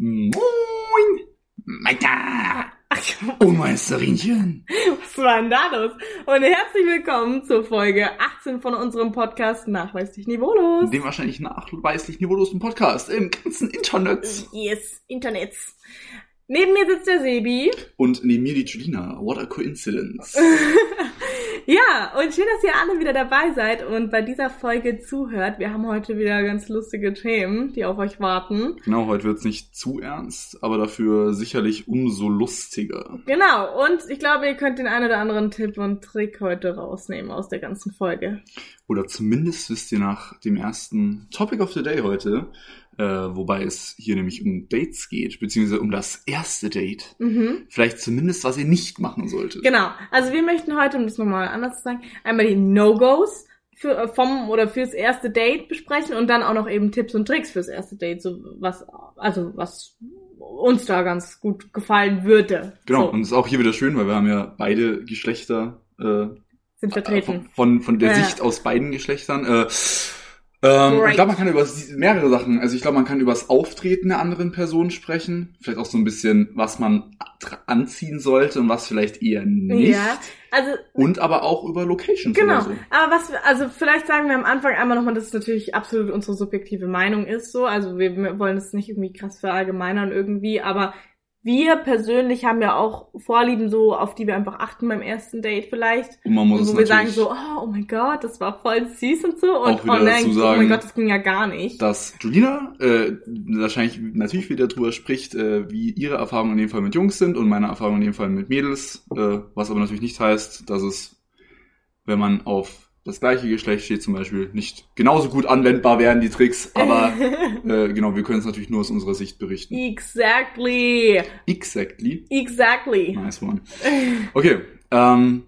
Moin, Maika und Meisterinchen. Was war denn da los? Und herzlich willkommen zur Folge 18 von unserem Podcast Nachweislich Niveaulos. Dem wahrscheinlich nachweislich niveaulosen Podcast im ganzen Internet. Yes, Internets. Neben mir sitzt der Sebi. Und neben mir die Julina. What a coincidence. Ja, und schön, dass ihr alle wieder dabei seid und bei dieser Folge zuhört. Wir haben heute wieder ganz lustige Themen, die auf euch warten. Genau, heute wird's nicht zu ernst, aber dafür sicherlich umso lustiger. Genau, und ich glaube, ihr könnt den einen oder anderen Tipp und Trick heute rausnehmen aus der ganzen Folge. Oder zumindest wisst ihr nach dem ersten Topic of the Day heute, äh, wobei es hier nämlich um Dates geht, beziehungsweise um das erste Date. Mhm. Vielleicht zumindest, was ihr nicht machen solltet. Genau, also wir möchten heute, um das nochmal anders zu sagen, einmal die No-Gos für, äh, vom oder fürs erste Date besprechen und dann auch noch eben Tipps und Tricks fürs erste Date, so was, also was uns da ganz gut gefallen würde. Genau, so, und es ist auch hier wieder schön, weil wir haben ja beide Geschlechter äh, sind vertreten. von, von der Ja. Sicht aus beiden Geschlechtern. Äh, ähm, Great. ich glaube, man kann über mehrere Sachen, also ich glaube, man kann über das Auftreten der anderen Person sprechen, vielleicht auch so ein bisschen, was man anziehen sollte und was vielleicht eher nicht. Ja, also Und aber auch über Locations Genau, so. aber was, also vielleicht sagen wir am Anfang einmal nochmal, dass es natürlich absolut unsere subjektive Meinung ist, so, also wir wollen es nicht irgendwie krass verallgemeinern irgendwie, aber wir persönlich haben ja auch Vorlieben so, auf die wir einfach achten beim ersten Date vielleicht. Und man muss Und es wo wir sagen so, oh, oh mein Gott, das war voll süß und so. Und oh nein, dazu oh sagen, mein Gott, das ging ja gar nicht. dass Julina äh, wahrscheinlich natürlich wieder drüber spricht, äh, wie ihre Erfahrungen in dem Fall mit Jungs sind und meine Erfahrungen in dem Fall mit Mädels, äh, was aber natürlich nicht heißt, dass es, wenn man auf das gleiche Geschlecht steht zum Beispiel, nicht genauso gut anwendbar wären, die Tricks, aber äh, genau, wir können es natürlich nur aus unserer Sicht berichten. exactly. Exactly. Exactly. Nice one. Okay, ähm,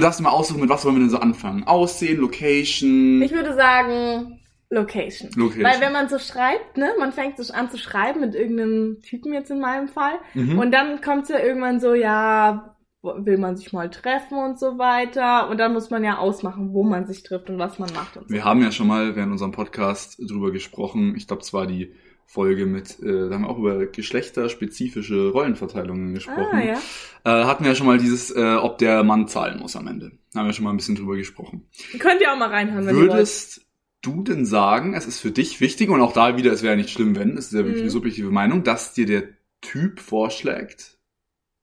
darfst du mal aussuchen, mit was wollen wir denn so anfangen? Aussehen, Location, Ich würde sagen, Location. Location. Weil wenn man so schreibt, ne, man fängt so an zu schreiben mit irgendeinem Typen jetzt in meinem Fall. Mhm. Und dann kommt ja irgendwann so, ja, will man sich mal treffen und so weiter. Und dann muss man ja ausmachen, wo man sich trifft und was man macht und so. Wir haben ja schon mal während unserem Podcast drüber gesprochen. Ich glaube, es war die Folge mit, äh, da haben wir auch über geschlechterspezifische Rollenverteilungen gesprochen. Ah, ja. äh, hatten wir ja schon mal dieses, äh, ob der Mann zahlen muss am Ende. Haben wir schon mal ein bisschen drüber gesprochen. Könnt ihr auch mal reinhören, wenn ihr wollt. Würdest du denn sagen, es ist für dich wichtig, und auch da wieder, es wäre nicht schlimm, wenn, es ist ja wirklich Mhm. eine subjektive Meinung, dass dir der Typ vorschlägt?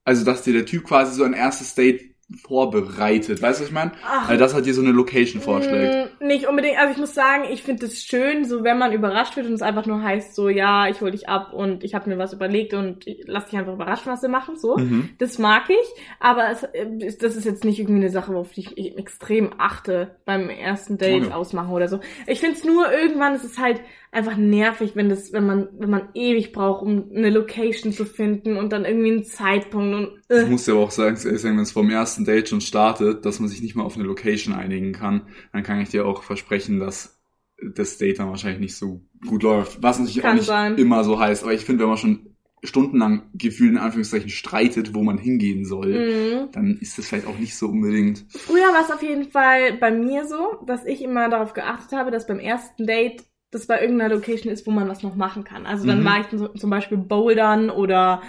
Also, dass dir der Typ quasi so ein erstes Date vorbereitet. Weißt du, was ich meine? Also, dass er dir so eine Location vorschlägt. Mm, Nicht unbedingt, also ich muss sagen, ich finde es schön, so wenn man überrascht wird und es einfach nur heißt, so ja, ich hol dich ab und ich habe mir was überlegt und ich- lass dich einfach überraschen, was wir machen, so. Mhm. Das mag ich, aber es, äh, das ist jetzt nicht irgendwie eine Sache, auf die ich ich extrem achte beim ersten Date Okay. ausmachen oder so. Ich finde es nur irgendwann, es ist halt einfach nervig, wenn das, wenn man, wenn man ewig braucht, um eine Location zu finden und dann irgendwie einen Zeitpunkt und Ich äh. muss ja auch sagen, wenn es vom ersten Date schon startet, dass man sich nicht mal auf eine Location einigen kann, dann kann ich dir auch versprechen, dass das Date dann wahrscheinlich nicht so gut läuft. Was natürlich Kann auch nicht sein. immer so heißt. Aber ich finde, wenn man schon stundenlang gefühlt in Anführungszeichen streitet, wo man hingehen soll, Mhm. dann ist das vielleicht auch nicht so unbedingt. Früher war es auf jeden Fall bei mir so, dass ich immer darauf geachtet habe, dass beim ersten Date das bei irgendeiner Location ist, wo man was noch machen kann. Also dann Mhm. war ich so, zum Beispiel bouldern oder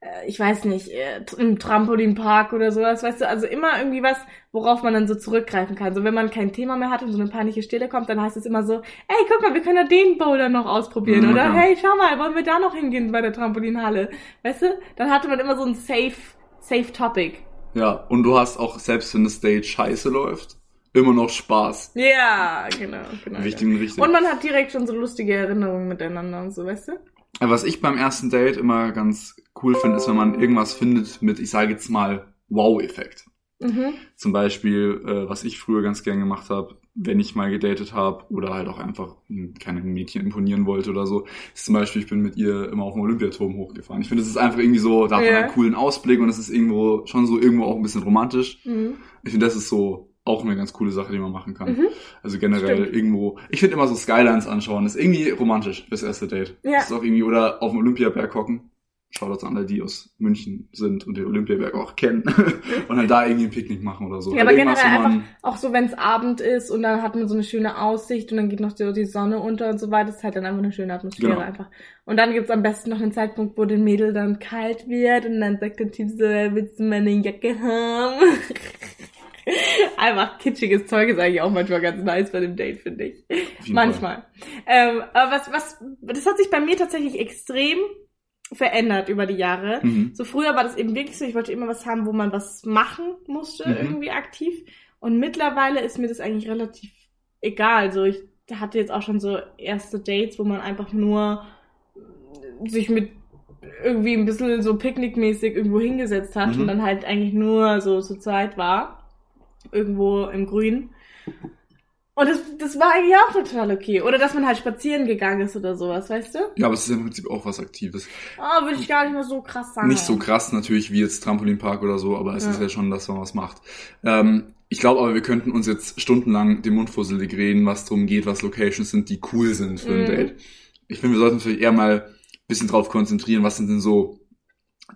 äh, ich weiß nicht, äh, im Trampolinpark oder sowas, weißt du, also immer irgendwie was, worauf man dann so zurückgreifen kann. So wenn man kein Thema mehr hat und so eine peinliche Stille kommt, dann heißt es immer so, ey, guck mal, wir können ja den Boulder noch ausprobieren. Mhm, oder okay. hey, schau mal, wollen wir da noch hingehen bei der Trampolinhalle? Weißt du? Dann hatte man immer so ein safe, safe Topic. Ja, und du hast auch, selbst wenn das Date scheiße läuft, immer noch Spaß. Ja, genau, genau. Wichtig und richtig. Und man hat direkt schon so lustige Erinnerungen miteinander und so, weißt du? Was ich beim ersten Date immer ganz cool finde, ist, wenn man irgendwas findet mit, ich sage jetzt mal, Wow-Effekt. Mhm. Zum Beispiel, äh, was ich früher ganz gern gemacht habe, wenn ich mal gedatet habe oder halt auch einfach hm, keine Mädchen imponieren wollte oder so, ist zum Beispiel, ich bin mit ihr immer auf dem Olympiaturm hochgefahren. Ich finde, es ist einfach irgendwie so, da hat man Ja. einen coolen Ausblick und es ist irgendwo schon so irgendwo auch ein bisschen romantisch. Mhm. Ich finde, das ist so auch eine ganz coole Sache, die man machen kann. Mhm. Also generell Stimmt. irgendwo, ich finde immer so Skylines anschauen, ist irgendwie romantisch fürs erste Date. Ja. Das ist auch irgendwie, oder auf dem Olympiaberg hocken. Shoutouts an alle, die aus München sind und den Olympiaberg auch kennen und halt da irgendwie ein Picknick machen oder so. Ja, aber generell einfach, auch so, wenn es Abend ist und dann hat man so eine schöne Aussicht und dann geht noch so die Sonne unter und so weiter, das ist halt dann einfach eine schöne Atmosphäre Genau. einfach. Und dann gibt's am besten noch den Zeitpunkt, wo den Mädel dann kalt wird und dann sagt der Typ so, willst du meine Jacke haben? einfach kitschiges Zeug ist eigentlich auch manchmal ganz nice bei dem Date, finde ich. Manchmal. Ähm, aber was, was, das hat sich bei mir tatsächlich extrem verändert über die Jahre. Mhm. So früher war das eben wirklich so, ich wollte immer was haben, wo man was machen musste, Mhm. irgendwie aktiv. Und mittlerweile ist mir das eigentlich relativ egal. So, ich hatte jetzt auch schon so erste Dates, wo man einfach nur sich mit irgendwie ein bisschen so picknickmäßig irgendwo hingesetzt hat Mhm. und dann halt eigentlich nur so zur Zeit war. Irgendwo im Grün. Und das, das war eigentlich auch total okay. Oder dass man halt spazieren gegangen ist oder sowas, weißt du? Ja, aber es ist im Prinzip auch was Aktives. Oh, würde ich gar nicht mal so krass sagen. Nicht so krass natürlich wie jetzt Trampolinpark oder so, aber es Ja. ist ja schon, dass man was macht. Ähm, ich glaube aber, wir könnten uns jetzt stundenlang den Mund fusselig reden, was drum geht, was Locations sind, die cool sind für ein Mhm. Date. Ich finde, wir sollten uns vielleicht eher mal ein bisschen drauf konzentrieren, was sind denn so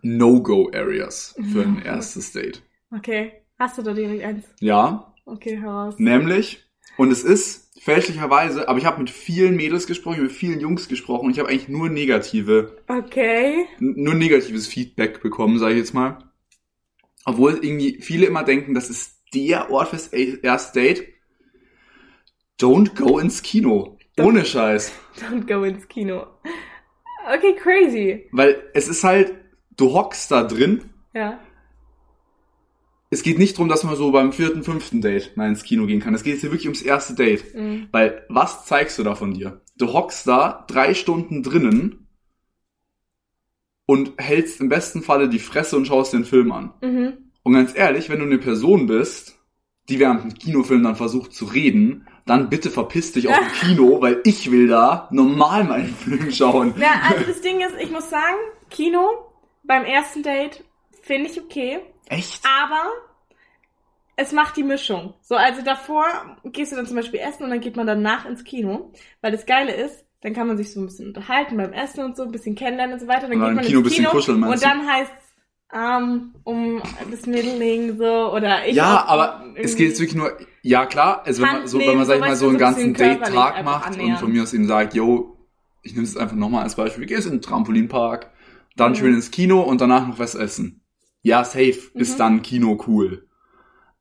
No-Go-Areas für ein erstes Date. Okay. Hast du da direkt eins? Ja, Okay, heraus. nämlich, und es ist fälschlicherweise, aber ich habe mit vielen Mädels gesprochen, mit vielen Jungs gesprochen und ich habe eigentlich nur negative Okay. nur negatives Feedback bekommen, sage ich jetzt mal. Obwohl irgendwie viele immer denken, das ist der Ort fürs A- erste Date. Don't go ins Kino. Ohne Scheiß. Don't go ins Kino. Okay, crazy. Weil es ist halt, du hockst da drin. Ja. Es geht nicht darum, dass man so beim vierten, fünften Date mal ins Kino gehen kann. Es geht jetzt hier wirklich ums erste Date. Mhm. Weil, was zeigst du da von dir? Du hockst da drei Stunden drinnen und hältst im besten Falle die Fresse und schaust den Film an. Mhm. Und ganz ehrlich, wenn du eine Person bist, die während dem Kinofilm dann versucht zu reden, dann bitte verpiss dich aus dem Kino, weil ich will da normal meinen Film schauen. Ja, also das Ding ist, ich muss sagen, Kino beim ersten Date finde ich okay, Echt? aber es macht die Mischung. So, also davor gehst du dann zum Beispiel essen und dann geht man danach ins Kino, weil das Geile ist, dann kann man sich so ein bisschen unterhalten beim Essen und so, ein bisschen kennenlernen und so weiter. Dann Und dann geht man Kino ins bisschen Kino kuscheln, und dann heißt Arm um das Mittelding so oder ich Ja, aber es geht jetzt wirklich nur, ja klar, also wenn man so, wenn man sag ich so, mal so einen ganzen Date-Tag macht und annähern. von mir aus eben sagt, yo, ich nehme es jetzt einfach nochmal als Beispiel, wir gehen jetzt in den Trampolinpark, dann Mhm. schön ins Kino und danach noch was essen. Ja, safe, Mhm. ist dann Kino cool.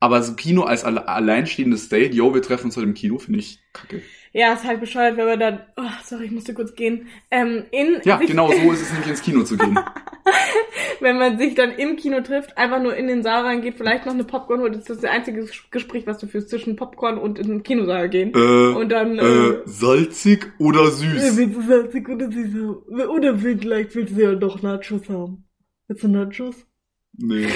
Aber so Kino als alle alleinstehendes Date, yo, wir treffen uns heute im Kino, finde ich kacke. Ja, ist halt bescheuert, wenn man dann, oh, sorry, ich musste kurz gehen, ähm, in Ja, genau so ist es nämlich ins Kino zu gehen. wenn man sich dann im Kino trifft, einfach nur in den Saal reingeht, vielleicht noch eine Popcorn holt, das ist das einzige Gespräch, was du führst zwischen Popcorn und in den Kinosaal gehen. äh, Und dann, äh, äh, salzig oder äh, süß? willst du salzig oder süß haben? Oder vielleicht willst du ja doch Nachos haben. Willst du Nachos? Nee.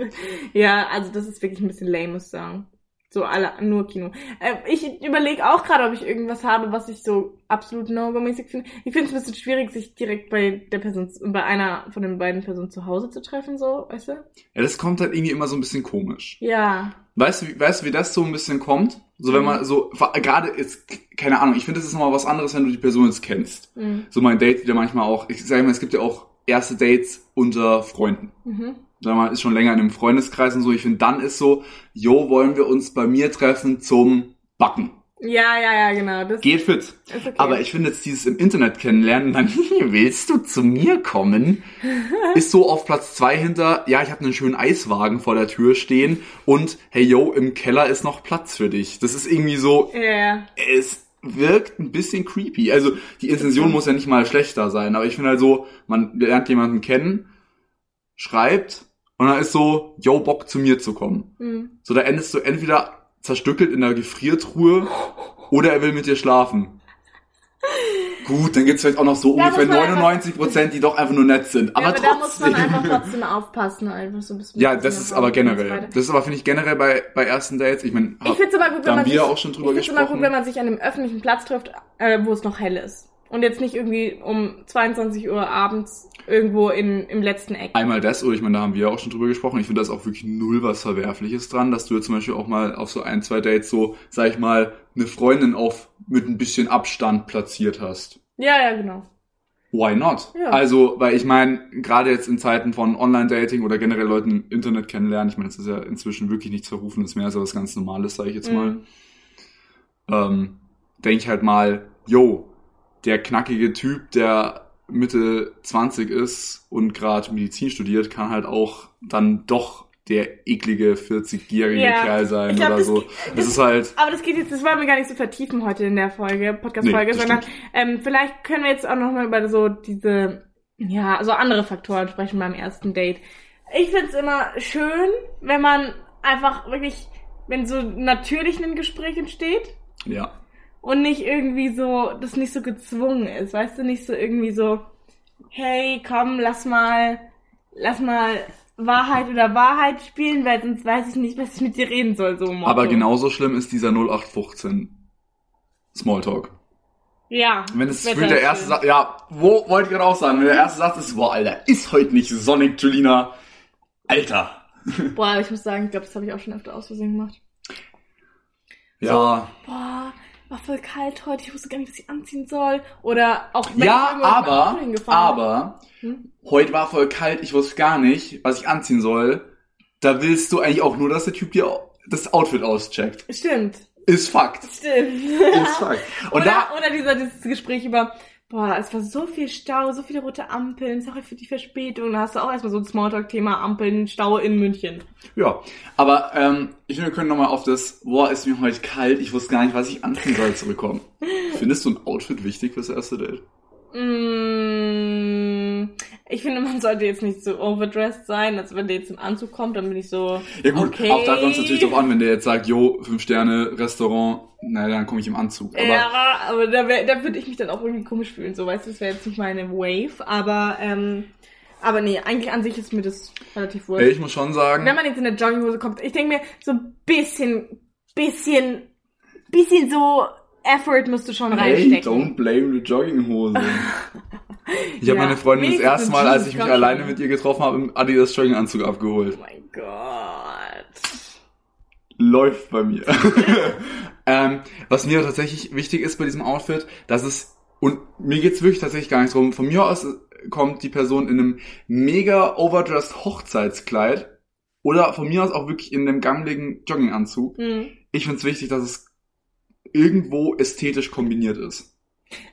ja, also das ist wirklich ein bisschen lame, muss ich sagen. So alle, nur Kino. Äh, ich überlege auch gerade, ob ich irgendwas habe, was ich so absolut no-go-mäßig finde. Ich finde es ein bisschen schwierig, sich direkt bei der Person, bei einer von den beiden Personen zu Hause zu treffen, so, weißt du? Ja, das kommt halt irgendwie immer so ein bisschen komisch. Ja. Weißt du, wie, weißt du, wie das so ein bisschen kommt? So, wenn Mhm. man so, gerade jetzt, keine Ahnung, ich finde, das ist nochmal was anderes, wenn du die Person jetzt kennst. Mhm. So mein Date wieder manchmal auch, ich sage mal, es gibt ja auch erste Dates unter Freunden. Mhm. Sag mal, ist schon länger in einem Freundeskreis und so. Ich finde, dann ist so, jo, wollen wir uns bei mir treffen zum Backen. Ja, ja, ja, genau. Das Geht fit. ist okay. Aber ich finde jetzt dieses im Internet kennenlernen, dann willst du zu mir kommen, ist so auf Platz zwei hinter, ja, ich habe einen schönen Eiswagen vor der Tür stehen und hey yo, im Keller ist noch Platz für dich. Das ist irgendwie so, ja. es wirkt ein bisschen creepy. Also die Intention muss ja nicht mal schlechter sein, aber ich finde halt so, man lernt jemanden kennen, schreibt und dann ist so, yo, Bock zu mir zu kommen. Mhm. So, da endest du entweder zerstückelt in der Gefriertruhe oder er will mit dir schlafen. Gut, dann gibt's vielleicht auch noch so Da ungefähr muss man 99 Prozent, die doch einfach nur nett sind. Aber, ja, aber da muss trotzdem. man einfach trotzdem aufpassen, einfach so ein bisschen. ja, das ist aber generell. Das ist aber, finde ich, generell bei, bei ersten Dates. Ich meine, Ich immer gut, wenn haben man wir sich, auch schon drüber ich find's immer gut, gesprochen. wenn man sich an einem öffentlichen Platz trifft, äh, wo es noch hell ist. Und jetzt nicht irgendwie um 22 Uhr abends irgendwo in, im letzten Eck. Einmal das, oder ich meine, da haben wir auch schon drüber gesprochen. Ich finde das auch wirklich null was Verwerfliches dran, dass du jetzt zum Beispiel auch mal auf so ein, zwei Dates so, sag ich mal, eine Freundin auf mit ein bisschen Abstand platziert hast. Ja, ja, genau. why not? Ja. Also, weil ich meine, gerade jetzt in Zeiten von Online-Dating oder generell Leuten im Internet kennenlernen, ich meine, das ist ja inzwischen wirklich nichts Verrufenes mehr, so was ganz Normales, sage ich jetzt mal. Mhm. Ähm, denke ich halt mal, yo, der knackige Typ, der Mitte 20 ist und gerade Medizin studiert, kann halt auch dann doch der eklige 40-jährige Ja. Kerl sein glaub, oder das- so. das- Das ist halt, Aber das geht jetzt, das wollen wir gar nicht so vertiefen heute in der Folge, Podcast-Folge, Nee, sondern ähm, vielleicht können wir jetzt auch nochmal über so diese, ja, so andere Faktoren sprechen beim ersten Date. Ich find's immer schön, wenn man einfach wirklich, wenn so natürlich ein Gespräch entsteht ja. Und nicht irgendwie so, das nicht so gezwungen ist, weißt du, nicht so irgendwie so, hey, komm, lass mal, lass mal Wahrheit oder Wahrheit spielen, weil sonst weiß ich nicht, was ich mit dir reden soll, so Motto. Aber genauso schlimm ist dieser 0815 Smalltalk. Ja. Wenn es für der erste. Satz, ja, wo wollte ich gerade auch sagen, wenn der erste Satz ist, boah, Alter, ist heute nicht sonnig, Julina. Alter. Boah, ich muss sagen, ich glaube, das habe ich auch schon öfter aus Versehen gemacht. Ja, Boah, war voll kalt heute, ich wusste gar nicht, was ich anziehen soll. Oder auch wenn ich ja, Auto aber, aber, Hm? heute war voll kalt, ich wusste gar nicht, was ich anziehen soll. Da willst du eigentlich auch nur, dass der Typ dir das Outfit auscheckt. Stimmt, Ist Fakt. stimmt. Ist Fakt. Und oder, da, oder dieser, dieses Gespräch über, boah, es war so viel Stau, so viele rote Ampeln, sorry für die Verspätung. Da hast du auch erstmal so ein Smalltalk-Thema Ampeln, Stau in München. ja, aber ähm, ich finde, wir können nochmal auf das, boah, ist mir heute kalt, ich wusste gar nicht, was ich anziehen soll, zurückkommen. Findest du ein Outfit wichtig fürs erste Date? Mm, ich finde, man sollte jetzt nicht so overdressed sein. Also wenn der jetzt im Anzug kommt, dann bin ich so. Ja gut, okay. auch da kommt es natürlich drauf an, wenn der jetzt sagt, jo, fünf Sterne, Restaurant, na dann komme ich im Anzug. Aber ja, aber da, wär- da würde ich mich dann auch irgendwie komisch fühlen. So, weißt du, das wäre jetzt nicht meine Wave, aber ähm, aber nee, eigentlich an sich ist mir das relativ wurscht. ich muss schon sagen, Wenn man jetzt in der Jogginghose kommt, ich denke mir, so ein bisschen, bisschen, bisschen so Effort musst du schon hey, reinstecken. don't blame the Jogginghose. Ich habe Ja, meine Freundin das erste Mal, als ich mich alleine mit ihr getroffen habe, im Adidas Jogginganzug abgeholt. Oh mein Gott. Läuft bei mir. ähm, was mir tatsächlich wichtig ist bei diesem Outfit, dass es, und mir geht's wirklich tatsächlich gar nicht drum, von mir aus kommt die Person in einem mega overdressed Hochzeitskleid oder von mir aus auch wirklich in einem gammeligen Jogginganzug. Hm. Ich find's wichtig, dass es irgendwo ästhetisch kombiniert ist.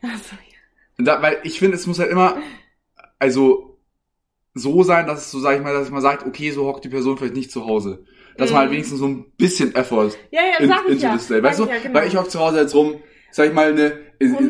Also, Da, weil ich finde, es muss halt immer, also so sein, dass es so, sag ich mal, dass man sagt, okay, so hockt die Person vielleicht nicht zu Hause. Dass man halt Mhm. wenigstens so ein bisschen Effort ja, ja, in, sag ich into ja. day. Weißt Sag du, ja, genau. weil ich hock zu Hause jetzt rum, sag ich mal, eine,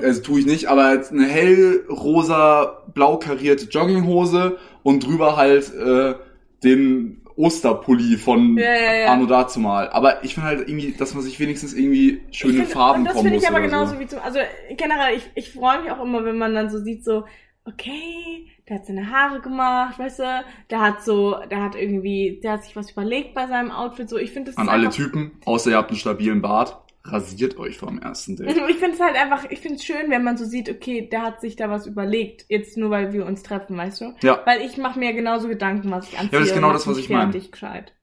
also tue ich nicht, aber jetzt eine hellrosa, blau karierte Jogginghose und drüber halt äh, den Osterpulli von Ja, ja, ja. Anno dazumal. Aber ich finde halt irgendwie, dass man sich wenigstens irgendwie schöne find- Farben Und das finde ich aber genauso so. wie zum, also generell, ich, ich freue mich auch immer, wenn man dann so sieht, so, okay, der hat seine Haare gemacht, weißt du, der hat so, der hat irgendwie, der hat sich was überlegt bei seinem Outfit, so, ich finde das An alle Typen, außer ihr habt einen stabilen Bart, rasiert euch vom ersten Date. Ich finde es halt einfach, ich finde es schön, wenn man so sieht, okay, der hat sich da was überlegt, jetzt nur weil wir uns treffen, weißt du? Ja. Weil ich mache mir genauso Gedanken, was ich anziehe. das ist genau das, was ich meine. fertig gescheit.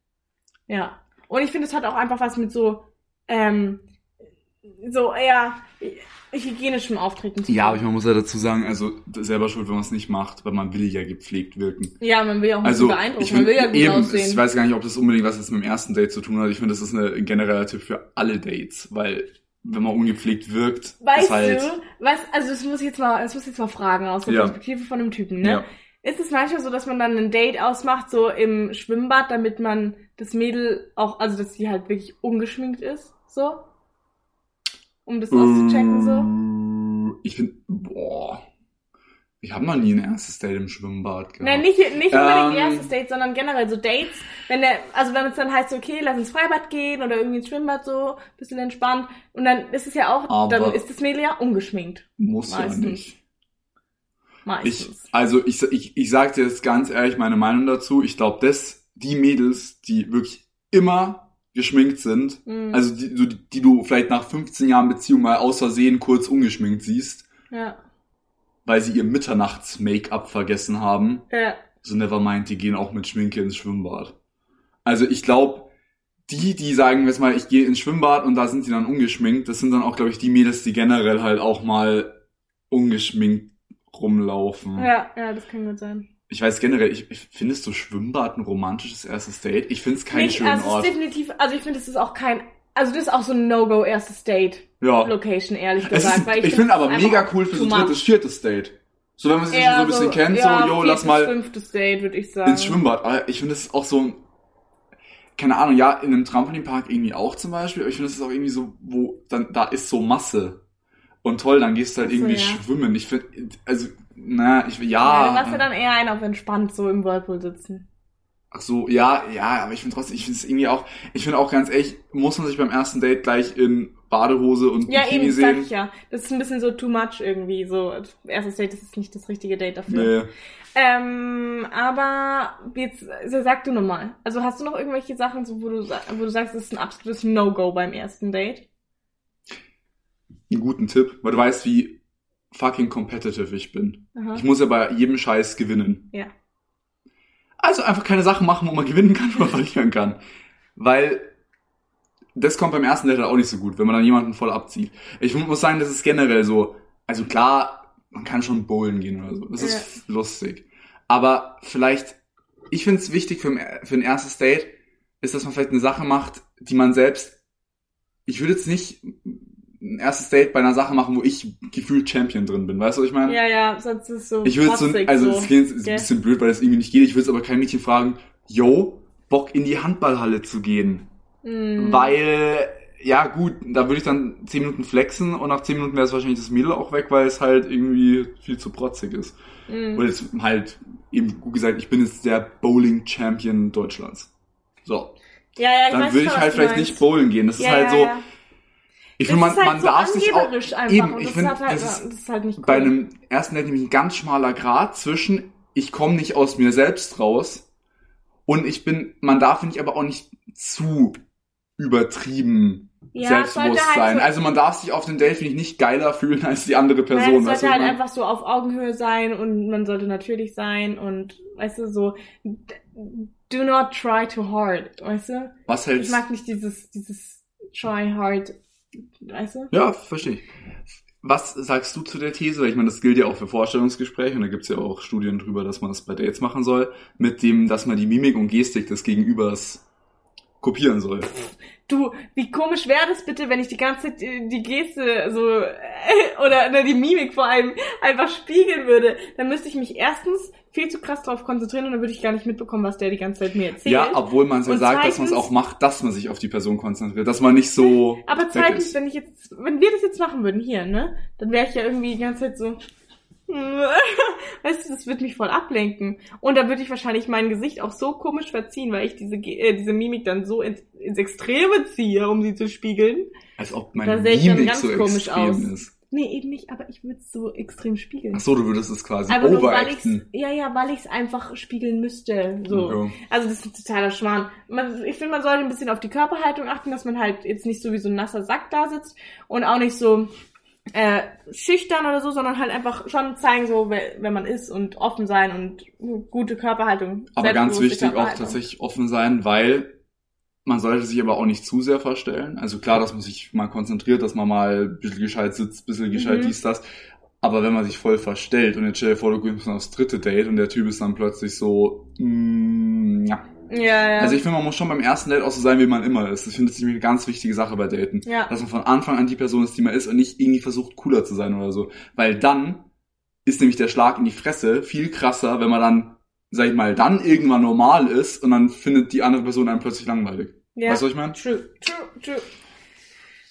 Ja. Und ich finde, es hat auch einfach was mit so, ähm, so eher hygienischem Auftreten zu Ja, aber man muss ja dazu sagen, also selber schuld, wenn man es nicht macht, weil man will ja gepflegt wirken. Ja, man will ja auch Also beeindrucken, ich man will ja gut eben, aussehen. ich weiß gar nicht, ob das unbedingt was jetzt mit dem ersten Date zu tun hat. Ich finde, das ist eine ein genereller Tipp für alle Dates, weil wenn man ungepflegt wirkt, Weißt ist halt du, was, also das muss ich jetzt mal, das muss ich jetzt mal fragen aus der Ja. Perspektive von einem Typen, ne? ja. Ist es manchmal so, dass man dann ein Date ausmacht, so im Schwimmbad, damit man das Mädel auch, also dass sie halt wirklich ungeschminkt ist, so? Um das auszuchecken, so? Äh, Ich finde, boah, ich habe noch nie ein erstes Date im Schwimmbad gehabt. Nein, nicht, nicht unbedingt Ähm. erstes Date, sondern generell so Dates. Wenn der, also wenn es dann heißt, okay, lass ins Freibad gehen oder irgendwie ins Schwimmbad so, bisschen entspannt. Und dann ist es ja auch, dann ist das Mädel ja ungeschminkt. Muss meistens. ja nicht. Ich, Meistens. also ich, ich, ich sag dir jetzt ganz ehrlich meine Meinung dazu. Ich glaube, dass die Mädels, die wirklich immer geschminkt sind, Mhm. also die, die, die du vielleicht nach 15 Jahren Beziehung mal aus Versehen kurz ungeschminkt siehst, ja. weil sie ihr Mitternachts-Make-up vergessen haben, Ja. so Nevermind, die gehen auch mit Schminke ins Schwimmbad. Also ich glaube, die, die sagen jetzt mal, ich gehe ins Schwimmbad und da sind sie dann ungeschminkt, das sind dann auch, glaube ich, die Mädels, die generell halt auch mal ungeschminkt rumlaufen. Ja, ja, das kann gut sein. Ich weiß generell, ich, ich findest du Schwimmbad ein romantisches erstes Date? Ich finde es keinen Nicht, schönen also Ort. ist definitiv, also ich finde, es ist auch kein, also das ist auch so ein No-Go erstes Date Ja. Location, ehrlich Es gesagt. ist, weil ich find, finde aber mega cool für so ein drittes, viertes Date. So, wenn man sich schon Eher so ein bisschen kennt, ja, so, yo, lass mal fünftes Date, würde ich sagen. ins Schwimmbad. Ah, Ich finde, das ist auch so ein, keine Ahnung, ja, in einem Trampolinpark irgendwie auch zum Beispiel, aber ich finde, das ist auch irgendwie so, wo, dann, da ist so Masse. Und toll, dann gehst du halt so, irgendwie ja. schwimmen. Ich finde, also, na, ich, Ja, ja. du warst ja dann eher einer auf entspannt so im Whirlpool sitzen. Ach so, ja, ja, aber ich finde trotzdem, ich finde es irgendwie auch, ich finde auch ganz ehrlich, muss man sich beim ersten Date gleich in Badehose und Ja, Bikini eben, das sag sehen? ich ja. Das ist ein bisschen so too much irgendwie. So, erstes Date das ist nicht das richtige Date dafür. Nee. Ähm, aber jetzt sag du nochmal. Also hast du noch irgendwelche Sachen, so, wo, du, wo du sagst, das ist ein absolutes No-Go beim ersten Date? Einen guten Tipp, weil du weißt, wie fucking competitive ich bin. Aha. Ich muss ja bei jedem Scheiß gewinnen. Ja. Also einfach keine Sachen machen, wo man gewinnen kann oder verlieren kann. Weil das kommt beim ersten Date halt auch nicht so gut, wenn man dann jemanden voll abzieht. Ich muss sagen, das ist generell so. Also klar, man kann schon bowlen gehen oder so. Das ist lustig. Aber vielleicht, ich finde es wichtig für ein, für ein erstes Date, ist, dass man vielleicht eine Sache macht, die man selbst. Ich würde jetzt nicht ein erstes Date bei einer Sache machen, wo ich gefühlt Champion drin bin. Weißt du, was ich meine? Ja, ja, sonst ist es so. Ich würde so, also so. es klingt ist ein bisschen blöd, weil das irgendwie nicht geht. Ich würde aber kein Mädchen fragen, yo, Bock in die Handballhalle zu gehen. Mm. Weil, ja gut, da würde ich dann 10 Minuten flexen und nach 10 Minuten wäre es wahrscheinlich das Mädel auch weg, weil es halt irgendwie viel zu protzig ist. Mm. Und jetzt halt eben gut gesagt, ich bin jetzt der Bowling-Champion Deutschlands. So, Ja, ja, ich dann würde ich halt vielleicht meinst. nicht bowlen gehen. Das ist ja, halt ja, so, ja. Ich finde, man, halt man so darf sich auch, einfach. eben, ich finde, halt, das das, ist halt nicht cool. bei einem ersten Date nämlich ein ganz schmaler Grad zwischen ich komme nicht aus mir selbst raus und ich bin, man darf finde ich aber auch nicht zu übertrieben ja, es selbstbewusst sollte halt sein. so, also man darf sich auf dem Date finde ich nicht geiler fühlen als die andere Person. es weißt sollte du, halt ich einfach so auf Augenhöhe sein und man sollte natürlich sein und weißt du so do not try too hard, weißt du? Was Ich hältst mag nicht dieses dieses try hard, weißt du? Ja, verstehe ich. Was sagst du zu der These? Ich meine, das gilt ja auch für Vorstellungsgespräche und da gibt's ja auch Studien drüber, dass man das bei Dates machen soll, mit dem, dass man die Mimik und Gestik des Gegenübers kopieren soll. Du, wie komisch wäre das bitte, wenn ich die ganze Zeit die die Geste so äh, oder, oder die Mimik vor allem einfach spiegeln würde? Dann müsste ich mich erstens viel zu krass drauf konzentrieren und dann würde ich gar nicht mitbekommen, was der die ganze Zeit mir erzählt. Ja, obwohl man ja Und sagt, dass man es zweitens- auch macht, dass man sich auf die Person konzentriert, dass man nicht so. Aber zweitens, wenn ich jetzt, wenn wir das jetzt machen würden hier, ne, dann wäre ich ja irgendwie die ganze Zeit so, weißt du, das würde mich voll ablenken. Und dann würde ich wahrscheinlich mein Gesicht auch so komisch verziehen, weil ich diese, äh, diese Mimik dann so ins, ins Extreme ziehe, um sie zu spiegeln. Als ob Da meine sehe ich dann Mimik ganz so komisch extrem aus. ist. Nee, eben nicht, aber ich würde es so extrem spiegeln. Ach so, du würdest es quasi ich's, overacten. ja, ja, weil ich es einfach spiegeln müsste. So. Okay. Also das ist totaler Schmarrn. Man, ich finde, man sollte ein bisschen auf die Körperhaltung achten, dass man halt jetzt nicht so wie so ein nasser Sack da sitzt und auch nicht so äh, schüchtern oder so, sondern halt einfach schon zeigen, so wer, man ist und offen sein und gute Körperhaltung. Aber ganz wichtig auch tatsächlich offen sein, weil man sollte sich aber auch nicht zu sehr verstellen. Also klar, dass man sich mal konzentriert, dass man mal ein bisschen gescheit sitzt, ein bisschen gescheit Mhm. dies, das. Aber wenn man sich voll verstellt und jetzt stell dir vor, du gehst aufs dritte Date und der Typ ist dann plötzlich so, mm, ja. Ja, ja. Also ich finde, man muss schon beim ersten Date auch so sein, wie man immer ist. Ich finde, das ist nämlich eine ganz wichtige Sache bei Daten. ja. Dass man von Anfang an die Person ist, die man ist und nicht irgendwie versucht, cooler zu sein oder so. Weil dann ist nämlich der Schlag in die Fresse viel krasser, wenn man dann, sag ich mal, dann irgendwann normal ist und dann findet die andere Person einen plötzlich langweilig. ja. Weißt du, was ich meine? True, true, true.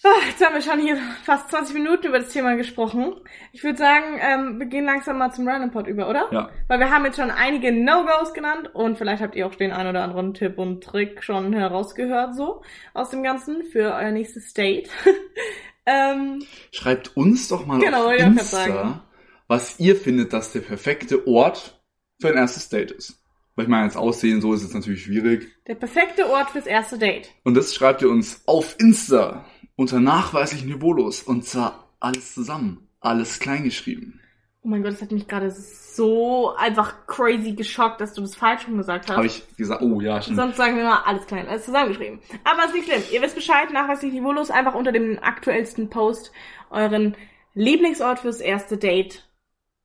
Ah, jetzt haben wir schon hier fast 20 Minuten über das Thema gesprochen. Ich würde sagen, ähm, wir gehen langsam mal zum Random Pod über, oder? Ja. Weil wir haben jetzt schon einige No-Gos genannt und vielleicht habt ihr auch den ein oder anderen Tipp und Trick schon herausgehört, so aus dem Ganzen für euer nächstes Date. ähm, Schreibt uns doch mal Genau, auf Insta, was ihr findet, dass der perfekte Ort für ein erstes Date ist. Weil ich meine, jetzt Aussehen, so ist es natürlich schwierig. der perfekte Ort fürs erste Date. Und das schreibt ihr uns auf Insta unter nachweislich niveaulos. Und zwar alles zusammen. Alles kleingeschrieben. Oh mein Gott, das hat mich gerade so einfach crazy geschockt, dass du das falsch schon gesagt hast. Habe ich gesagt, oh ja, stimmt. Sonst sagen wir mal alles klein, alles zusammengeschrieben. Aber ist nicht schlimm. Ihr wisst Bescheid, nachweislich niveaulos, einfach unter dem aktuellsten Post euren Lieblingsort fürs erste Date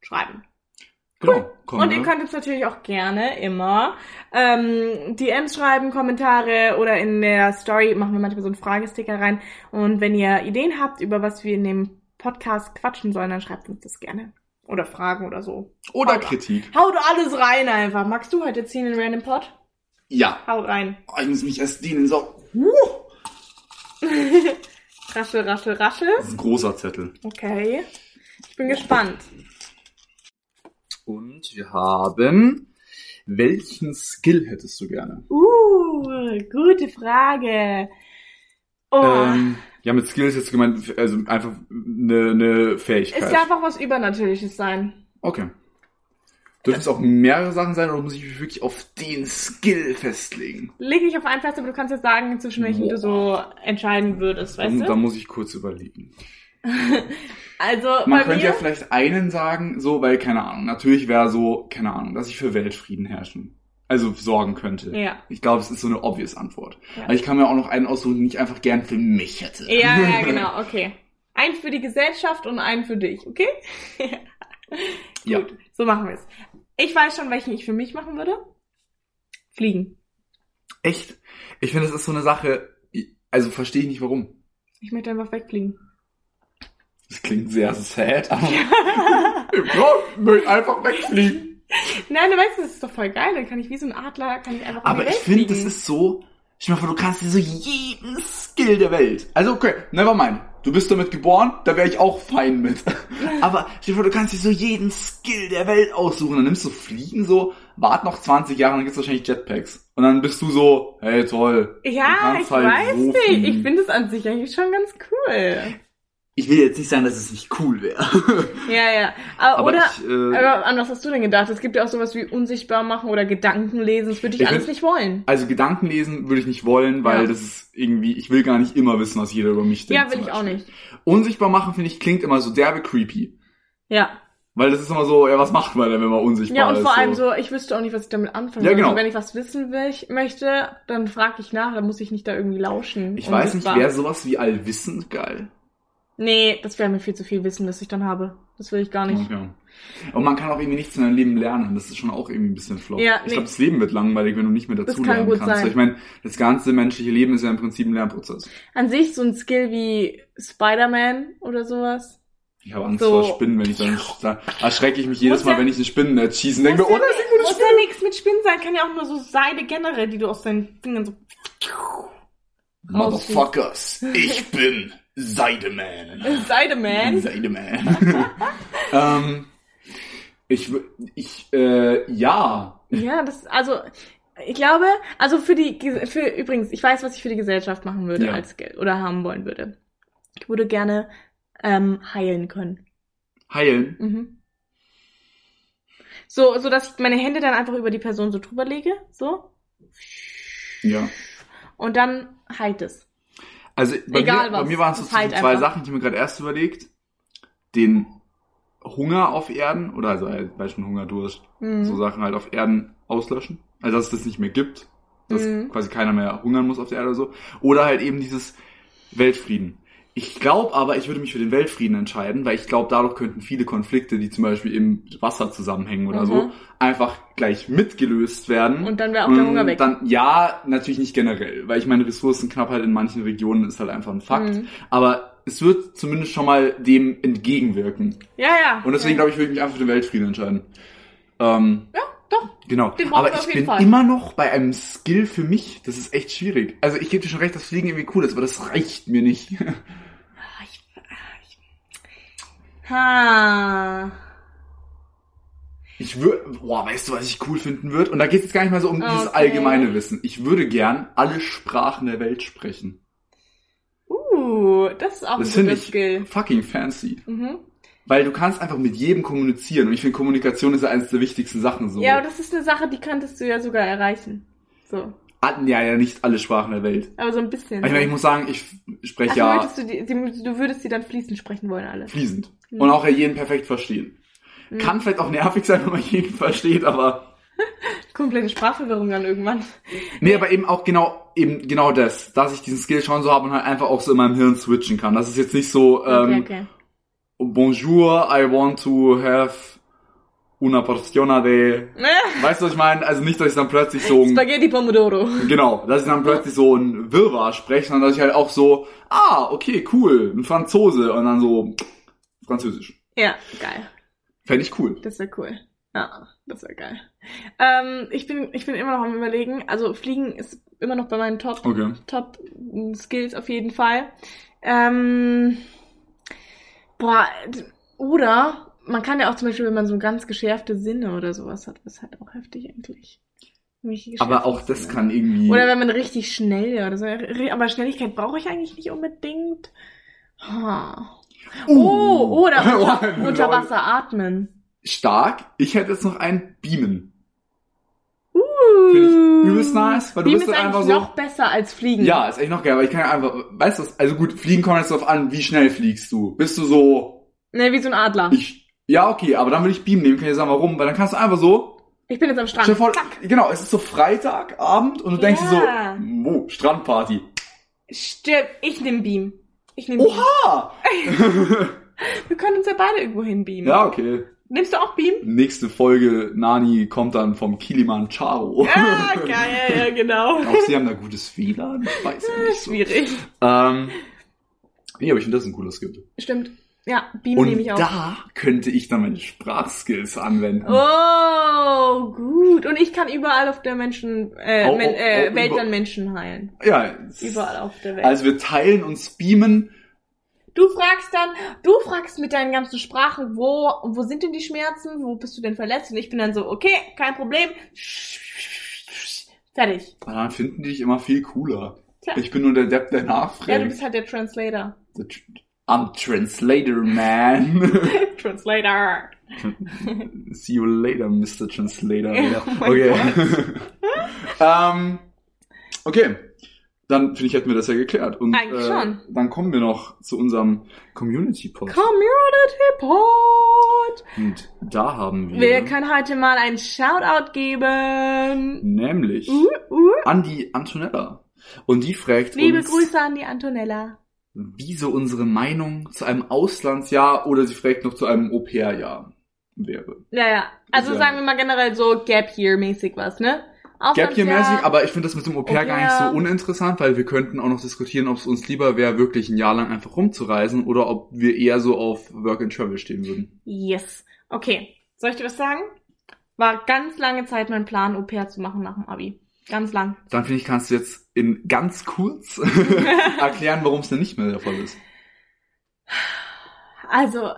schreiben. Genau. Komm, Und ne? ihr könnt uns natürlich auch gerne immer ähm, DMs schreiben, Kommentare oder in der Story machen wir manchmal so einen Fragesticker rein. Und wenn ihr Ideen habt, über was wir in dem Podcast quatschen sollen, dann schreibt uns das gerne. Oder Fragen oder so. Oder Haut- Kritik. Haut alles rein einfach. Magst du heute ziehen in Random Pod? Ja. Hau rein. Oh, ich muss mich erst dienen. So. Raschel, raschel, raschel. Das ist ein großer Zettel. Okay. Ich bin gespannt. Und wir haben, welchen Skill hättest du gerne? Uh, gute Frage. Oh. Ähm, ja, mit Skill ist jetzt gemeint, also einfach eine, eine Fähigkeit. es darf auch was Übernatürliches sein. Okay. Dürfen es auch mehrere Sachen sein oder muss ich mich wirklich auf den Skill festlegen? Leg dich auf einen fest, aber du kannst jetzt sagen, zwischen welchen du so entscheiden würdest, weißt Dann, du? dann muss ich kurz überlegen. Also Man könnte mir, ja vielleicht einen sagen, so, weil, keine Ahnung, natürlich wäre so, keine Ahnung, dass ich für Weltfrieden herrschen, also sorgen könnte. Ja. Ich glaube, es ist so eine obvious Antwort. Ja. Aber ich kann mir auch noch einen aussuchen, den ich einfach gern für mich hätte. ja, ja, genau, okay. Einen für die Gesellschaft und einen für dich, okay? Ja. Gut, so machen wir es. Ich weiß schon, welchen ich für mich machen würde. Fliegen. Echt? Ich finde, das ist so eine Sache, also verstehe ich nicht warum. Ich möchte einfach wegfliegen. Das klingt sehr sad, aber ich möchte einfach wegfliegen. Nein, du weißt, das ist doch voll geil. Dann kann ich wie so ein Adler, kann ich einfach Aber ich finde, das ist so, mal vor, du kannst dir so jeden Skill der Welt. Also okay, never mind. Du bist damit geboren, da wäre ich auch fein mit. Aber stell dir vor, du kannst dir so jeden Skill der Welt aussuchen. Dann nimmst du Fliegen so, wart noch 20 Jahre, dann gibt's wahrscheinlich Jetpacks. Und dann bist du so, hey toll. Ja, ich halt weiß so nicht. fliegen. Ich finde es an sich eigentlich schon ganz cool. Ich will jetzt nicht sagen, dass es nicht cool wäre. Ja, ja. Aber, Aber oder, ich, äh, aber an was hast du denn gedacht? Es gibt ja auch sowas wie unsichtbar machen oder Gedanken lesen. Das würde ich, Ich alles nicht wollen. Also Gedanken lesen würde ich nicht wollen, weil Ja. das ist irgendwie, ich will gar nicht immer wissen, was jeder über mich denkt. Ja, will ich auch nicht. Unsichtbar machen, finde ich, klingt immer so derbe creepy. Ja. Weil das ist immer so, ja, was macht man denn, wenn man unsichtbar Ja, und ist? vor allem so, ich wüsste auch nicht, was ich damit anfangen Ja, genau. Und wenn ich was wissen will, ich möchte, dann frage ich nach, dann muss ich nicht da irgendwie lauschen. Ich weiß nicht, wäre sowas wie Allwissend geil? Nee, das wäre mir viel zu viel Wissen, das ich dann habe. Das will ich gar nicht. Okay. Und man kann auch irgendwie nichts in deinem Leben lernen. Das ist schon auch irgendwie ein bisschen flop. Ja, Ich nee. glaube, das Leben wird langweilig, wenn du nicht mehr dazu Das kann lernen gut kannst. sein. Ich meine, das ganze menschliche Leben ist ja im Prinzip ein Lernprozess. An sich so ein Skill wie Spider-Man oder sowas. Ich habe Angst So. vor Spinnen, wenn ich dann da erschrecke ich mich jedes Mal, ja- wenn ich ein Spinnennetz schieße und denke oh, da ist irgendwo eine muss ja nichts mit Spinnen sein, kann ja auch nur so Seide generell, die du aus deinen Fingern so. Motherfuckers, ich bin Seideman. Seideman. Seideman. ähm, ich, ich, äh, ja. Ja, das, also, ich glaube, also für die, für, übrigens, ich weiß, was ich für die Gesellschaft machen würde Ja. als Skill oder haben wollen würde. Ich würde gerne, ähm, heilen können. Heilen. Mhm. So, so dass ich meine Hände dann einfach über die Person so drüber lege, so. Ja. Und dann heilt es. Also bei Egal mir, bei was, mir waren es so halt zwei einfach. Sachen, die ich mir gerade erst überlegt. Den Hunger auf Erden, oder also halt, Beispiel Hunger, Durst, Mhm. so Sachen halt auf Erden auslöschen. Also dass es das nicht mehr gibt. Dass Mhm. quasi keiner mehr hungern muss auf der Erde oder so. Oder halt eben dieses Weltfrieden. Ich glaube aber, ich würde mich für den Weltfrieden entscheiden, weil ich glaube, dadurch könnten viele Konflikte, die zum Beispiel im Wasser zusammenhängen oder Mhm. so, einfach gleich mitgelöst werden. Und dann wäre auch der Und Hunger weg. Dann, ja, natürlich nicht generell, weil ich meine, Ressourcenknappheit in manchen Regionen ist halt einfach ein Fakt. Mhm. Aber es wird zumindest schon mal dem entgegenwirken. Ja, ja. Und deswegen ja. glaube ich, würde ich mich einfach für den Weltfrieden entscheiden. Ähm, Ja, doch. genau. Aber ich bin Fall. immer noch bei einem Skill für mich. Das ist echt schwierig. Also ich gebe dir schon recht, dass Fliegen irgendwie cool ist, aber das reicht mir nicht. Ah, ich, ah, ich, ha. Ich würde, boah, weißt du, was ich cool finden würde? Und da geht es jetzt gar nicht mal so um dieses Okay. allgemeine Wissen. Ich würde gern alle Sprachen der Welt sprechen. Uh, das ist auch Das ein guter ich Skill. fucking fancy. Mhm. Weil du kannst einfach mit jedem kommunizieren. Und ich finde, Kommunikation ist ja eines der wichtigsten Sachen so. Ja, aber das ist eine Sache, die könntest du ja sogar erreichen. So. Ah, ja, ja, nicht alle Sprachen der Welt. Aber so ein bisschen. Ich meine, ich muss sagen, ich spreche also ja du, die, die, du würdest die dann fließend sprechen wollen, alle. fließend. Mhm. Und auch ja jeden perfekt verstehen. Mhm. Kann vielleicht auch nervig sein, wenn man jeden versteht, aber. Komplette Sprachverwirrung dann irgendwann. Nee, aber eben auch genau, eben genau das, dass ich diesen Skill schon so habe und halt einfach auch so in meinem Hirn switchen kann. Das ist jetzt nicht so, Okay, ähm, okay. Bonjour, I want to have una porzione de... Weißt du, was ich meine? Also nicht, dass ich dann plötzlich so... ein- Spaghetti Pomodoro. Genau, dass ich dann plötzlich so ein Wirrwarr spreche, sondern dass ich halt auch so, ah, okay, cool, ein Franzose und dann so Französisch. Ja, geil. Fände ich cool. Das wäre cool. Ja, das wäre geil. Ähm, ich bin, ich bin immer noch am überlegen. Also Fliegen ist immer noch bei meinen Top, Okay. Top Skills auf jeden Fall. Ähm, boah, oder man kann ja auch zum Beispiel, wenn man so ganz geschärfte Sinne oder sowas hat, ist halt auch heftig eigentlich. Aber auch das Sinne. kann irgendwie... Oder wenn man richtig schnell oder so. Aber Schnelligkeit brauche ich eigentlich nicht unbedingt. Ha. Oh, oder unter, Oh, unter Wasser atmen. Stark. Ich hätte jetzt noch ein Beamen. Uh. Finde ich übelst nice, weil du Beam bist ist einfach so... noch besser als Fliegen. Ja, ist echt noch geil, weil ich kann ja einfach, weißt du was, also gut, fliegen kommt jetzt darauf an, wie schnell fliegst du. Bist du so, Ne, wie so ein Adler. ich, ja, okay, aber dann will ich Beam nehmen, kann ich dir sagen, warum, weil dann kannst du einfach so, Ich bin jetzt am Strand. vor, genau, es ist so Freitagabend und du denkst dir Ja. so, oh, Strandparty. Stimmt, ich nehm Beam. Ich nehm Beam. Oha! Wir können uns ja beide irgendwo hinbeamen. ja, okay. Nimmst du auch Beam? Nächste Folge, Nani kommt dann vom Kilimanjaro. Ja, geil, ja, genau. Auch sie haben da gutes WLAN, ich weiß ja nicht so. Schwierig. Ähm, nee, aber ich finde das ein cooler Skill. Stimmt. Ja, Beam Und nehme ich auch. da könnte ich dann meine Sprachskills anwenden. Oh, gut. Und ich kann überall auf der Menschen, äh, Oh, Men äh Welt über- dann Menschen heilen. Ja, Überall auf der Welt. Also wir teilen uns beamen. du fragst dann, du fragst mit deinen ganzen Sprachen, wo, wo sind denn die Schmerzen? Wo bist du denn verletzt? Und ich bin dann so, okay, kein Problem. Fertig. Und dann finden die dich immer viel cooler. Tja. Ich bin nur der Depp, der Ja, du nachfragt. bist halt der Translator. Tr- I'm Translator, man. Translator. See you later, Mr. Translator. Oh okay. ähm, okay. Dann finde ich, hätten wir das ja geklärt. Und Eigentlich äh, schon. dann kommen wir noch zu unserem Community-Post. Community Pod. Und da haben wir, Wir können heute mal einen Shoutout geben. nämlich Uh, uh. an die Antonella. Und die fragt Liebe uns, Grüße an die Antonella. Wie so unsere Meinung zu einem Auslandsjahr oder sie fragt noch zu einem Au-pair-Jahr wäre. Ja, ja. Also Ja. sagen wir mal generell so Gap Year mäßig was, ne? Gap Auslandsjahr- mäßig, aber ich finde das mit dem Au-pair gar nicht so uninteressant, weil wir könnten auch noch diskutieren, ob es uns lieber wäre, wirklich ein Jahr lang einfach rumzureisen oder ob wir eher so auf Work and Travel stehen würden. Yes. Okay. Soll ich dir was sagen? War ganz lange Zeit mein Plan, Au pair zu machen nach dem Abi. Ganz lang. Dann finde ich, kannst du jetzt in ganz kurz erklären, warum es denn nicht mehr der Fall ist. Also,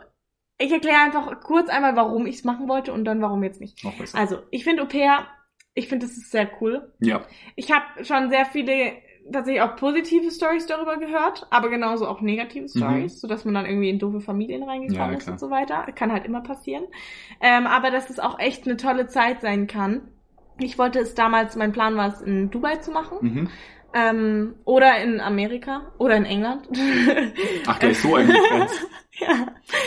ich erkläre einfach kurz einmal, warum ich es machen wollte und dann warum jetzt nicht. Also, ich finde Au pair, ich finde, das ist sehr cool. Ja. Ich habe schon sehr viele tatsächlich auch positive Stories darüber gehört, aber genauso auch negative Stories, sodass man dann irgendwie in doofe Familien reingekommen Mhm. Ja, ist und so weiter. Kann halt immer passieren. Ähm, aber dass es auch echt eine tolle Zeit sein kann. Ich wollte es damals, mein Plan war es in Dubai zu machen. Mhm. Ähm, oder in Amerika oder in England. Ach, gleich so ein Grenz. ja.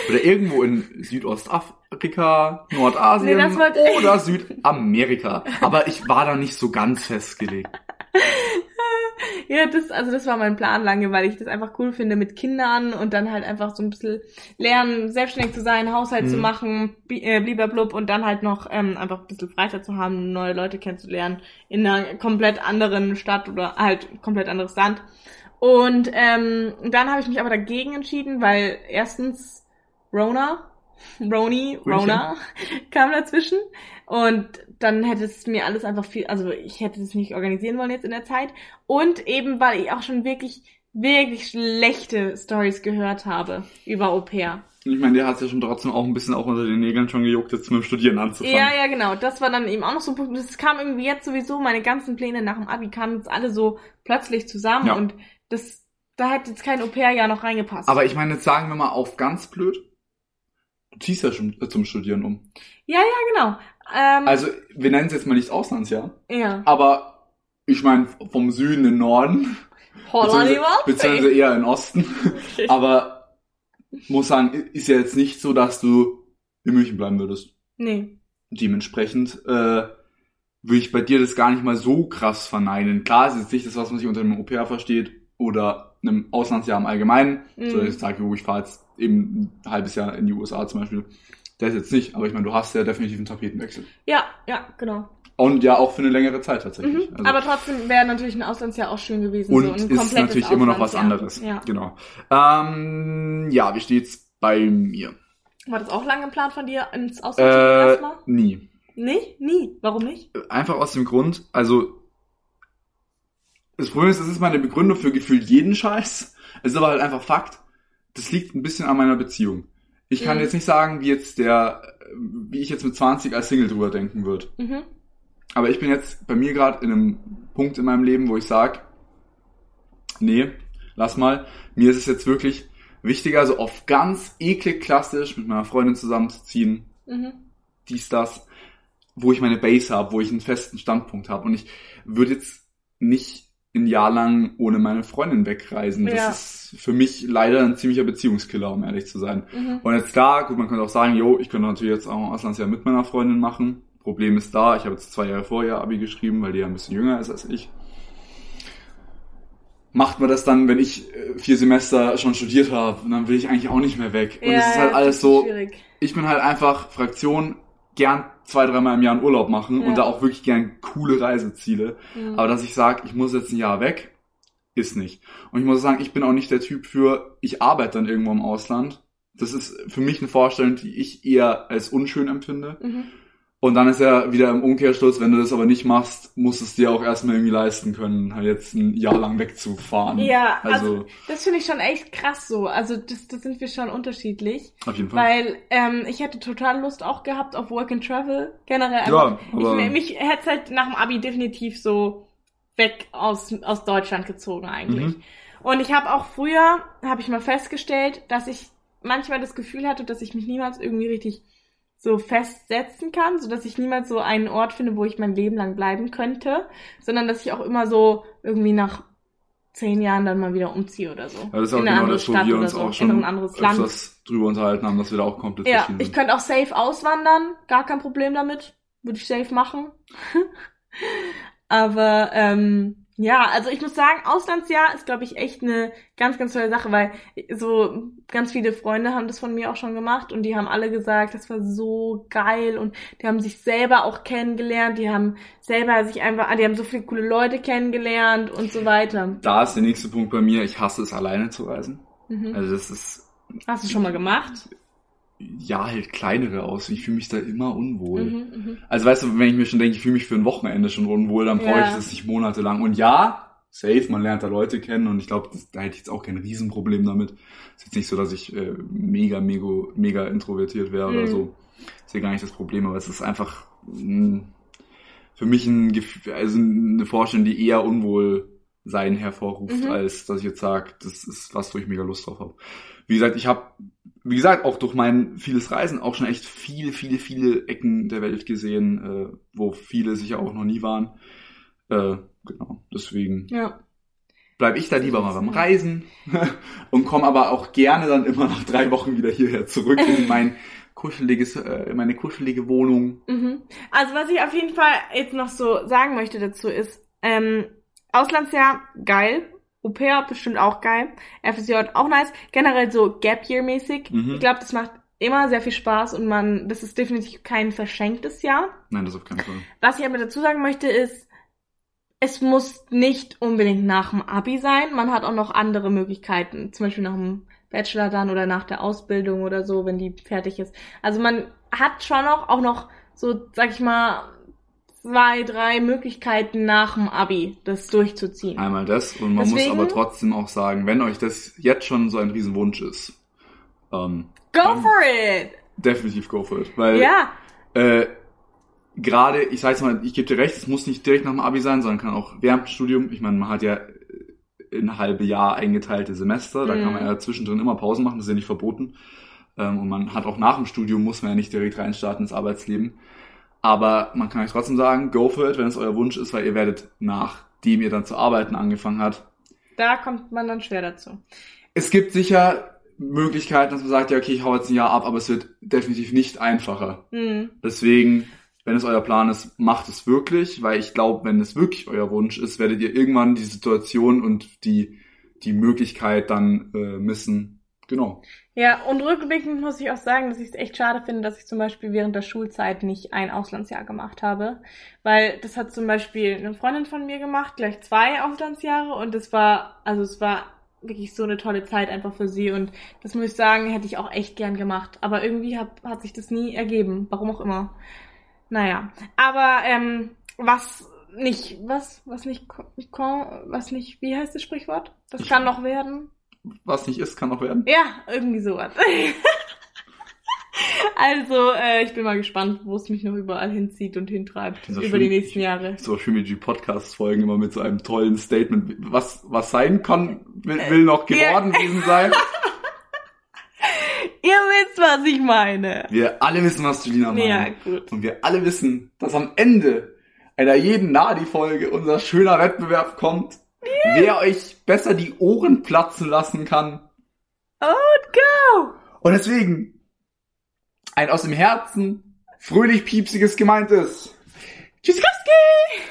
Oder irgendwo in Südostafrika, Nordasien Nee, oder Südamerika. Aber ich war da nicht so ganz festgelegt. Ja, das, also das war mein Plan lange, weil ich das einfach cool finde mit Kindern und dann halt einfach so ein bisschen lernen, selbstständig zu sein, Haushalt zu Mhm. machen, bi- äh, blub und dann halt noch ähm, einfach ein bisschen Freizeit zu haben, neue Leute kennenzulernen in einer komplett anderen Stadt oder halt komplett anderes Land. Und ähm, dann habe ich mich aber dagegen entschieden, weil erstens Rona, Roni, Rona kam dazwischen und dann hätte es mir alles einfach viel, also ich hätte es nicht organisieren wollen jetzt in der Zeit und eben weil ich auch schon wirklich, wirklich schlechte Stories gehört habe über Au pair. Ich meine, der hat ja schon trotzdem auch ein bisschen auch unter den Nägeln schon gejuckt, jetzt mit dem Studieren anzufangen. Ja, ja, genau. Das war dann eben auch noch so ein Punkt. Das kam irgendwie jetzt sowieso, meine ganzen Pläne nach dem Abi kamen jetzt alle so plötzlich zusammen Ja. und das, da hätte jetzt kein Au pair-Jahr noch reingepasst. Aber ich meine, jetzt sagen wir mal auf ganz blöd. Du ziehst ja schon äh, zum Studieren um. ja, ja, genau. Ähm, Also, wir nennen es jetzt mal nicht Auslandsjahr. ja. Aber ich meine, vom Süden in den Norden. Holland beziehungsweise, beziehungsweise eher in den Osten. Aber muss sagen, ist ja jetzt nicht so, dass du in München bleiben würdest. Nee. Dementsprechend äh, will ich bei dir das gar nicht mal so krass verneinen. Klar, es ist jetzt nicht das, was man sich unter einem Au-pair versteht oder einem Auslandsjahr im Allgemeinen. Mhm. So, ich sage, jo, ich fahre jetzt eben ein halbes Jahr in die USA zum Beispiel. Das jetzt nicht, aber ich meine, du hast ja definitiv einen Tapetenwechsel. Ja, ja, genau. Und ja auch für eine längere Zeit tatsächlich. Mhm. Also- Aber trotzdem wäre natürlich ein Auslandsjahr auch schön gewesen. und so ein ist natürlich immer noch was Auslandsjahr. anderes. Ja. Genau. Ähm, ja, wie steht's bei mir? War das auch lange geplant von dir ins Ausland zu gehen Äh, erstmal? nie. Nee? Nie? Warum nicht? Einfach aus dem Grund, also das Problem ist, das ist meine Begründung für gefühlt jeden Scheiß. Es ist aber halt einfach Fakt. Das liegt ein bisschen an meiner Beziehung. Ich kann Mhm. jetzt nicht sagen, wie jetzt der, wie ich jetzt mit 20 als Single drüber denken würde. Mhm. Aber ich bin jetzt bei mir gerade in einem Punkt in meinem Leben, wo ich sag, nee, lass mal. Mir ist es jetzt wirklich wichtiger, so auf ganz eklig klassisch mit meiner Freundin zusammenzuziehen, Mhm. dies, das, wo ich meine Base habe, wo ich einen festen Standpunkt habe. Und ich würde jetzt nicht ein Jahr lang ohne meine Freundin wegreisen. Das Ja. ist für mich leider ein ziemlicher Beziehungskiller, um ehrlich zu sein. Mhm. Und jetzt klar, gut, man könnte auch sagen, jo, ich könnte natürlich jetzt auch ein Auslandsjahr mit meiner Freundin machen. Problem ist da, ich habe jetzt zwei Jahre vorher Abi geschrieben, weil die ja ein bisschen jünger ist als ich. Macht man das dann, wenn ich äh, vier Semester schon studiert habe, dann will ich eigentlich auch nicht mehr weg. Und Ja, es ist halt alles so, Schwierig. ich bin halt einfach Fraktion, gern zwei, dreimal im Jahr einen Urlaub machen Ja. und da auch wirklich gern coole Reiseziele. Mhm. Aber dass ich sage, ich muss jetzt ein Jahr weg, ist nicht. Und ich muss sagen, ich bin auch nicht der Typ für, ich arbeite dann irgendwo im Ausland. Das ist für mich eine Vorstellung, die ich eher als unschön empfinde. Mhm. Und dann ist ja wieder im Umkehrschluss, wenn du das aber nicht machst, musst du es dir auch erstmal irgendwie leisten können, halt jetzt ein Jahr lang wegzufahren. Ja, also, Also, das finde ich schon echt krass so. Also das, das sind wir schon unterschiedlich. auf jeden Fall. Weil ähm, ich hätte total Lust auch gehabt auf Work and Travel generell. Ja, einfach- aber- ich, mich hätte es halt nach dem Abi definitiv so weg aus, aus Deutschland gezogen eigentlich. Mhm. Und ich habe auch früher, habe ich mal festgestellt, dass ich manchmal das Gefühl hatte, dass ich mich niemals irgendwie richtig so festsetzen kann, so dass ich niemals so einen Ort finde, wo ich mein Leben lang bleiben könnte, sondern dass ich auch immer so irgendwie nach zehn Jahren dann mal wieder umziehe oder so. Ja, das ist auch in eine genau andere das, wo Stadt wir oder uns so, auch in schon ein anderes Land. öfters drüber unterhalten haben, dass wir da auch komplett Ja, verschieden ich sind. könnte auch safe auswandern, gar kein Problem damit. Würde ich safe machen. Aber ähm, ja, also ich muss sagen, Auslandsjahr ist, glaube ich, echt eine ganz, ganz tolle Sache, weil so ganz viele Freunde haben das von mir auch schon gemacht und die haben alle gesagt, das war so geil und die haben sich selber auch kennengelernt, die haben selber sich einfach, ah, die haben so viele coole Leute kennengelernt und so weiter. Da ist der nächste Punkt bei mir, ich hasse es, alleine zu reisen. Mhm. Also das ist, Hast du schon mal gemacht? Ja, halt kleinere aus. Ich fühle mich da immer unwohl. Mhm, mhm. Also weißt du, wenn ich mir schon denke, ich fühle mich für ein Wochenende schon unwohl, dann brauche Ja. ich das nicht monatelang. Und ja, safe, man lernt da Leute kennen und ich glaube, da hätte ich jetzt auch kein Riesenproblem damit. Ist jetzt nicht so, dass ich äh, mega, mega, mega introvertiert wäre oder Mhm. so. Ist ja gar nicht das Problem, aber es ist einfach mh, für mich ein Gefühl, also eine Vorstellung, die eher Unwohlsein hervorruft, Mhm. als dass ich jetzt sage, das ist was, wo ich mega Lust drauf habe. Wie gesagt, ich habe, wie gesagt, auch durch mein vieles Reisen auch schon echt viele, viele, viele Ecken der Welt gesehen, äh, wo viele sicher auch noch nie waren. Äh, genau, deswegen Ja. bleib ich da lieber mal beim Reisen und komme aber auch gerne dann immer nach drei Wochen wieder hierher zurück in mein kuscheliges, äh, in meine kuschelige Wohnung. Mhm. Also was ich auf jeden Fall jetzt noch so sagen möchte dazu ist, ähm, Auslandsjahr geil, Au pair bestimmt auch geil, FSJ auch nice, generell so Gap Year mäßig. Mhm. Ich glaube, das macht immer sehr viel Spaß und man, das ist definitiv kein verschenktes Jahr. Nein, das auf keinen Fall. Was ich aber dazu sagen möchte ist, es muss nicht unbedingt nach dem Abi sein. Man hat auch noch andere Möglichkeiten, zum Beispiel nach dem Bachelor dann oder nach der Ausbildung oder so, wenn die fertig ist. Also man hat schon noch auch noch so, sag ich mal, zwei, drei Möglichkeiten nach dem Abi, das durchzuziehen. Einmal das und man Deswegen- muss aber trotzdem auch sagen, wenn euch das jetzt schon so ein Riesenwunsch ist, ähm, Go for it! definitiv go for it. Weil Ja, äh, gerade, ich sag's mal, ich gebe dir recht, es muss nicht direkt nach dem Abi sein, sondern kann auch während dem Studium. Ich meine, man hat ja in halbe Jahr eingeteilte Semester, da Mhm. kann man ja zwischendrin immer Pausen machen, das ist ja nicht verboten. Ähm, und man hat auch nach dem Studium, muss man ja nicht direkt reinstarten ins Arbeitsleben. Aber man kann euch trotzdem sagen, go for it, wenn es euer Wunsch ist, weil ihr werdet, nachdem ihr dann zu arbeiten angefangen habt, da kommt man dann schwer dazu. es gibt sicher Möglichkeiten, dass man sagt, ja, okay, ich hau jetzt ein Jahr ab, aber es wird definitiv nicht einfacher. Hm. Deswegen, wenn es euer Plan ist, macht es wirklich, weil ich glaube, wenn es wirklich euer Wunsch ist, werdet ihr irgendwann die Situation und die, die Möglichkeit dann äh, missen, Genau. Ja, und rückblickend muss ich auch sagen, dass ich es echt schade finde, dass ich zum Beispiel während der Schulzeit nicht ein Auslandsjahr gemacht habe. Weil das hat zum Beispiel eine Freundin von mir gemacht, gleich zwei Auslandsjahre und es war, also es war wirklich so eine tolle Zeit einfach für sie und das muss ich sagen, hätte ich auch echt gern gemacht. Aber irgendwie hat, hat sich das nie ergeben, warum auch immer. Naja, aber ähm, was nicht, was, was nicht, was nicht, wie heißt das Sprichwort? Das kann noch werden. Was nicht ist, kann noch werden. Ja, irgendwie sowas. also, äh, ich bin mal gespannt, wo es mich noch überall hinzieht und hintreibt über schön, die nächsten Jahre. So schön wie die Podcast-Folgen immer mit so einem tollen Statement. Was, was sein kann, will, will noch geworden gewesen sein. Ihr wisst, was ich meine. Wir alle wissen, was Julina meint. Ja, gut. Und wir alle wissen, dass am Ende einer jeden Nadi-Folge unser schöner Wettbewerb kommt. Wer euch besser die Ohren platzen lassen kann. Und go! Und deswegen ein aus dem Herzen fröhlich piepsiges gemeintes. Tschüssikowski!